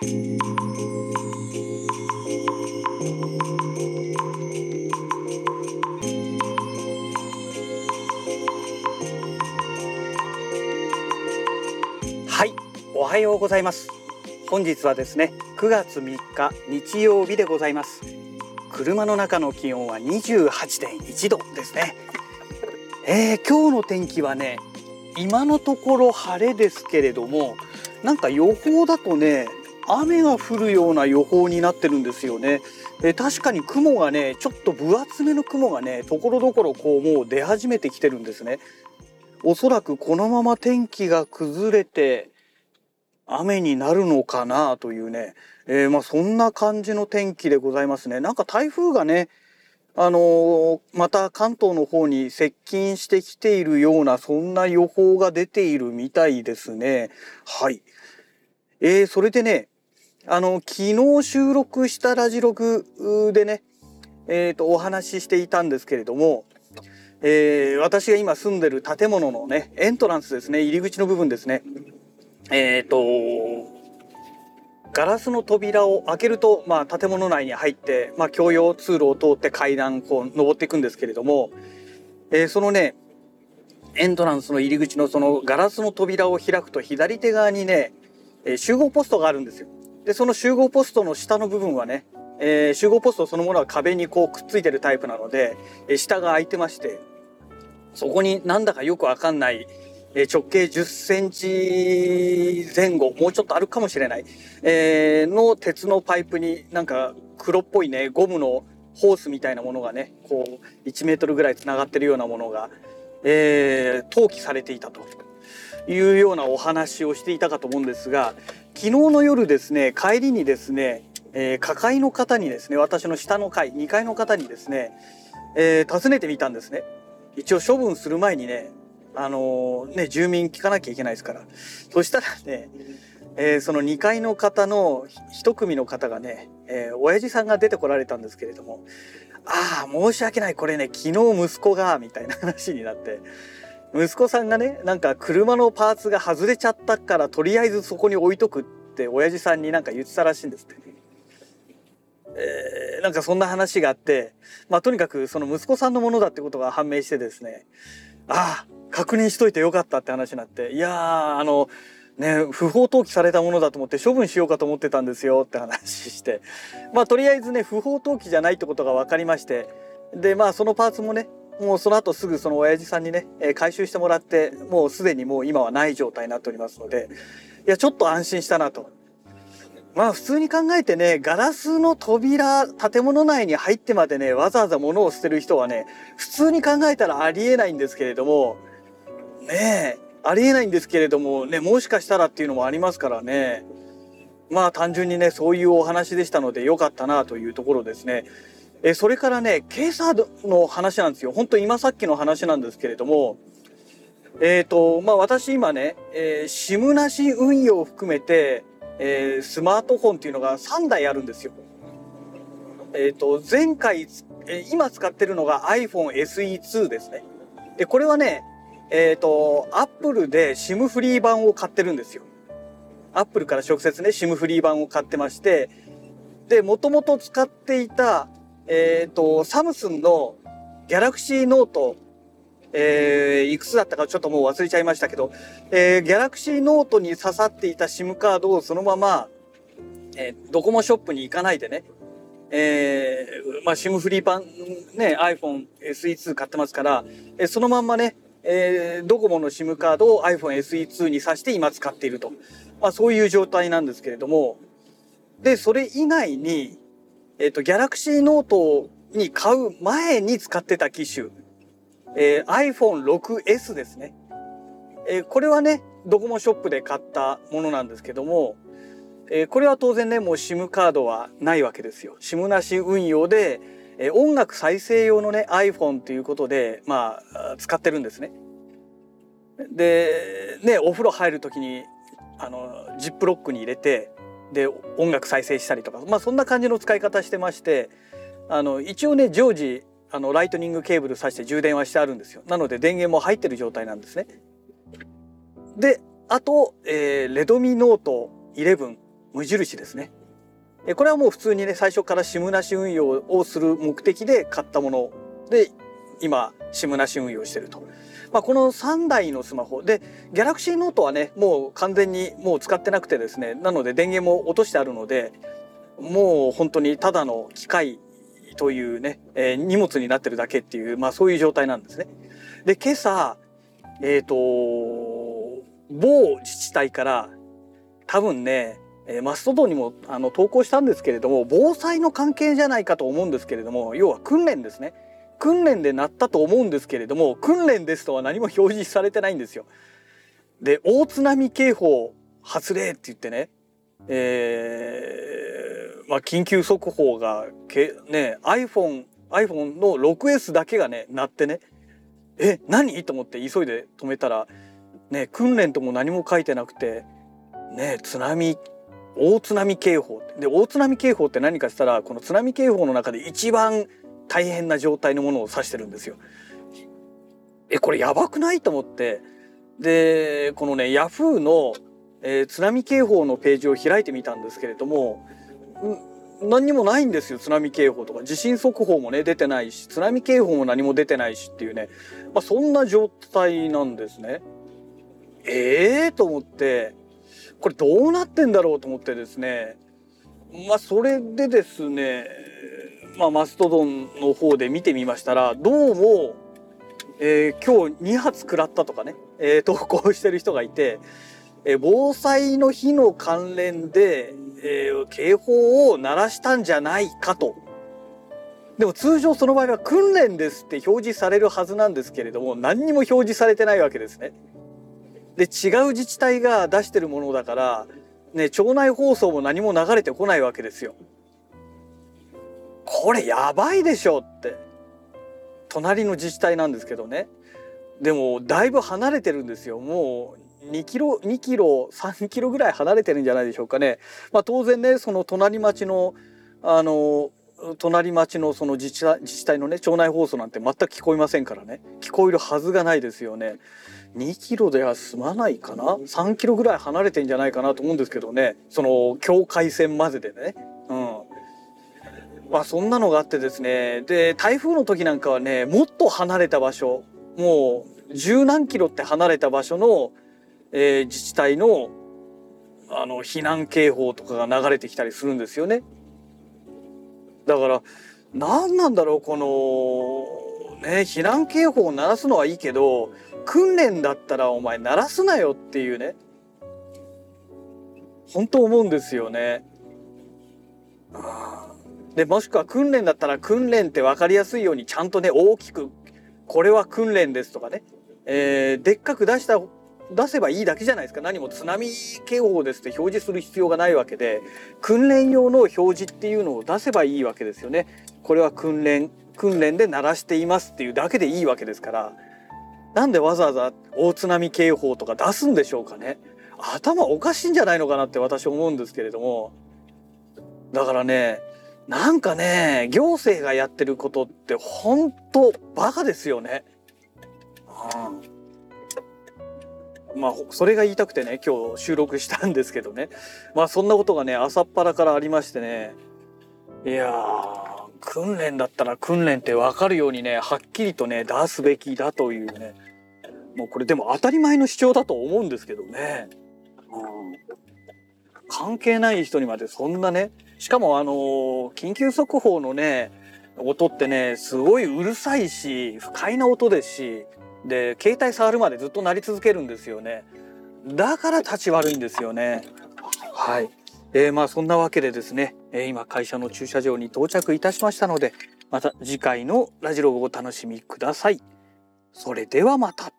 はいおはようございます。本日はですね9月3日日曜日でございます。車の中の気温は28.1度ですね、えー、今日の天気はね今のところ晴れですけれどもなんか予報だとね雨が降るような予報になってるんですよね。え確かに雲がねちょっと分厚めの雲がねところどころこうもう出始めてきてるんですね。おそらくこのまま天気が崩れて雨になるのかなというね、えー、まあそんな感じの天気でございますね。なんか台風がねあのー、また関東の方に接近してきているようなそんな予報が出ているみたいですね。はい。えー、それでねあの昨日収録したラジログでねえーと、お話ししていたんですけれども、えー、私が今住んでる建物のねエントランスですね入り口の部分ですねえっ、ー、とガラスの扉を開けると、まあ、建物内に入って、まあ、共用通路を通って階段こう登っていくんですけれども、えー、そのねエントランスの入り口のそのガラスの扉を開くと左手側にね、え、集合ポストがあるんですよ。でその集合ポストの下の部分はね、えー、集合ポストそのものは壁にこうくっついてるタイプなので、えー、下が空いてましてそこになんだかよくわかんないえ直径10センチ前後、もうちょっとあるかもしれない、えー、の鉄のパイプになんか黒っぽいね、ゴムのホースみたいなものがね、こう1メートルぐらい繋がってるようなものが、えー、投棄されていたというようなお話をしていたかと思うんですが、昨日の夜ですね、帰りにですね、えー、下階の方にですね、私の下の階、2階の方にですね、えー、尋ねてみたんですね。一応処分する前にね、あのね、住民聞かなきゃいけないですから。そしたらね、えー、その2階の方の1組の方がね、えー、親父さんが出てこられたんですけれども、ああ、申し訳ない、これね、昨日息子が、みたいな話になって、息子さんがね、なんか車のパーツが外れちゃったから、とりあえずそこに置いとくって親父さんになんか言ってたらしいんですって。えー、なんかそんな話があって、まあとにかくその息子さんのものだってことが判明してですね、ああ、確認しといてよかったって話になって、いや、あの、ね、不法投棄されたものだと思って処分しようかと思ってたんですよって話して、まあとりあえずね、不法投棄じゃないってことが分かりまして、で、まあそのパーツもね、もうその後すぐその親父さんにね、え、回収してもらって、もうすでにもう今はない状態になっておりますので、いや、ちょっと安心したなと。まあ普通に考えてね、ガラスの扉、建物内に入ってまでね、わざわざ物を捨てる人はね、普通に考えたらありえないんですけれども、ねえ、ありえないんですけれども、ね、もしかしたらっていうのもありますからね。まあ単純にね、そういうお話でしたので良かったなというところですね。え、それからね、ケーサーの話なんですよ。本当今さっきの話なんですけれども、えっ、ー、と、まあ私今ね、えー、SIM なし運用を含めて、えー、スマートフォンっていうのが3台あるんですよ。えっ、ー、と、前回、え、今使ってるのが iPhone SE2 ですね。で、これはね、えっ、ー、と、アップルで SIM フリー版を買ってるんですよ。アップルから直接ね、SIM フリー版を買ってまして、で、もともと使っていた、えっ、ー、と、サムスンのギャラクシーノート、えー、いくつだったかちょっともう忘れちゃいましたけど、えー、ギャラクシーノートに刺さっていた SIM カードをそのまま、えー、ドコモショップに行かないでね、えー、まあ、SIM フリー版、ね、iPhone SE2 買ってますから、えー、そのまんまね、えー、ドコモの SIM カードを iPhone SE2 に挿して今使っていると。まあそういう状態なんですけれども、で、それ以外に、えっ、ー、と、Galaxy Note に買う前に使ってた機種、えー、iPhone 6S ですね。えー、これはね、ドコモショップで買ったものなんですけども、えー、これは当然ね、もう SIM カードはないわけですよ。SIM なし運用で、え音楽再生用のね iPhone ということでまあ使ってるんですね。でねお風呂入る時にあのジップロックに入れてで音楽再生したりとかまあそんな感じの使い方してましてあの一応ね常時あのライトニングケーブル挿して充電はしてあるんですよ。なので電源も入ってる状態なんですね。であと、えー、レドミノート11無印ですね。これはもう普通にね最初から SIM なし運用をする目的で買ったもので今 SIM なし運用してると。まあ、この3台のスマホで Galaxy Note はねもう完全にもう使ってなくてですねなので電源も落としてあるのでもう本当にただの機械というね、えー、荷物になってるだけっていう、まあ、そういう状態なんですね。で今朝えっ、ー、と某自治体から多分ねえマストドにもあの投稿したんですけれども防災の関係じゃないかと思うんですけれども要は訓練ですね訓練でなったと思うんですけれども訓練ですとは何も表示されてないんですよ。で大津波警報発令って言ってね、えーまあ、緊急速報がけ、ね、iPhone, iPhone の 6S だけがね鳴ってねえ何？と思って急いで止めたら、ね、訓練とも何も書いてなくて、ね、津波大津波警報で大津波警報って何かしたらこの津波警報の中で一番大変な状態のものを指してるんですよ。えこれやばくないと思って。でこのねヤフーの、えー、津波警報のページを開いてみたんですけれども何にもないんですよ津波警報とか。地震速報もね出てないし津波警報も何も出てないしっていうね、まあ、そんな状態なんですね。ええー、と思って。これどうなってんだろうと思ってですね。まあそれでですねまあマストドンの方で見てみましたらどうも、えー、今日2発食らったとかね、えー、投稿してる人がいて、えー、防災の日の関連で、えー、警報を鳴らしたんじゃないかと。でも通常その場合は訓練ですって表示されるはずなんですけれども何にも表示されてないわけですね。で違う自治体が出してるものだから、ね、町内放送も何も流れてこないわけですよ。これやばいでしょって。隣の自治体なんですけどね。でもだいぶ離れてるんですよ。もう2キロ2キロ3キロぐらい離れてるんじゃないでしょうかね。まあ、当然ねその隣町のあの隣町のその自治自治体のね町内放送なんて全く聞こえませんからね。聞こえるはずがないですよね。2キロでは済まないかな？3キロぐらい離れてんじゃないかなと思うんですけどね。その境界線まででね。うん。まあそんなのがあってですねで台風の時なんかはねもっと離れた場所もう十何キロって離れた場所の、えー、自治体のあの避難警報とかが流れてきたりするんですよね。だから何なんだろうこのね避難警報を鳴らすのはいいけど訓練だったらお前鳴らすなよっていうね本当思うんですよね。でもしくは訓練だったら訓練って分かりやすいようにちゃんとね大きくこれは訓練ですとかね、えー、でっかく出した出せばいいだけじゃないですか。何も津波警報ですって表示する必要がないわけで訓練用の表示っていうのを出せばいいわけですよね。これは訓練訓練で鳴らしていますっていうだけでいいわけですから。なんでわざわざ大津波警報とか出すんでしょうかね。頭おかしいんじゃないのかなって私思うんですけれども。だからねなんかね行政がやってることって本当バカですよね。うん、まあそれが言いたくてね今日収録したんですけどね。まあそんなことがね朝っぱらからありましてね。いやー訓練だったら訓練って分かるようにねはっきりとね出すべきだというね。もうこれでも当たり前の主張だと思うんですけどね、うん、関係ない人にまでそんなねしかもあの緊急速報のね音ってねすごいうるさいし不快な音ですしで携帯触るまでずっと鳴り続けるんですよねだから立ち悪いんですよねはいえー、まあそんなわけでですね、えー、今会社の駐車場に到着いたしましたのでまた次回のラジログをお楽しみください。それではまた。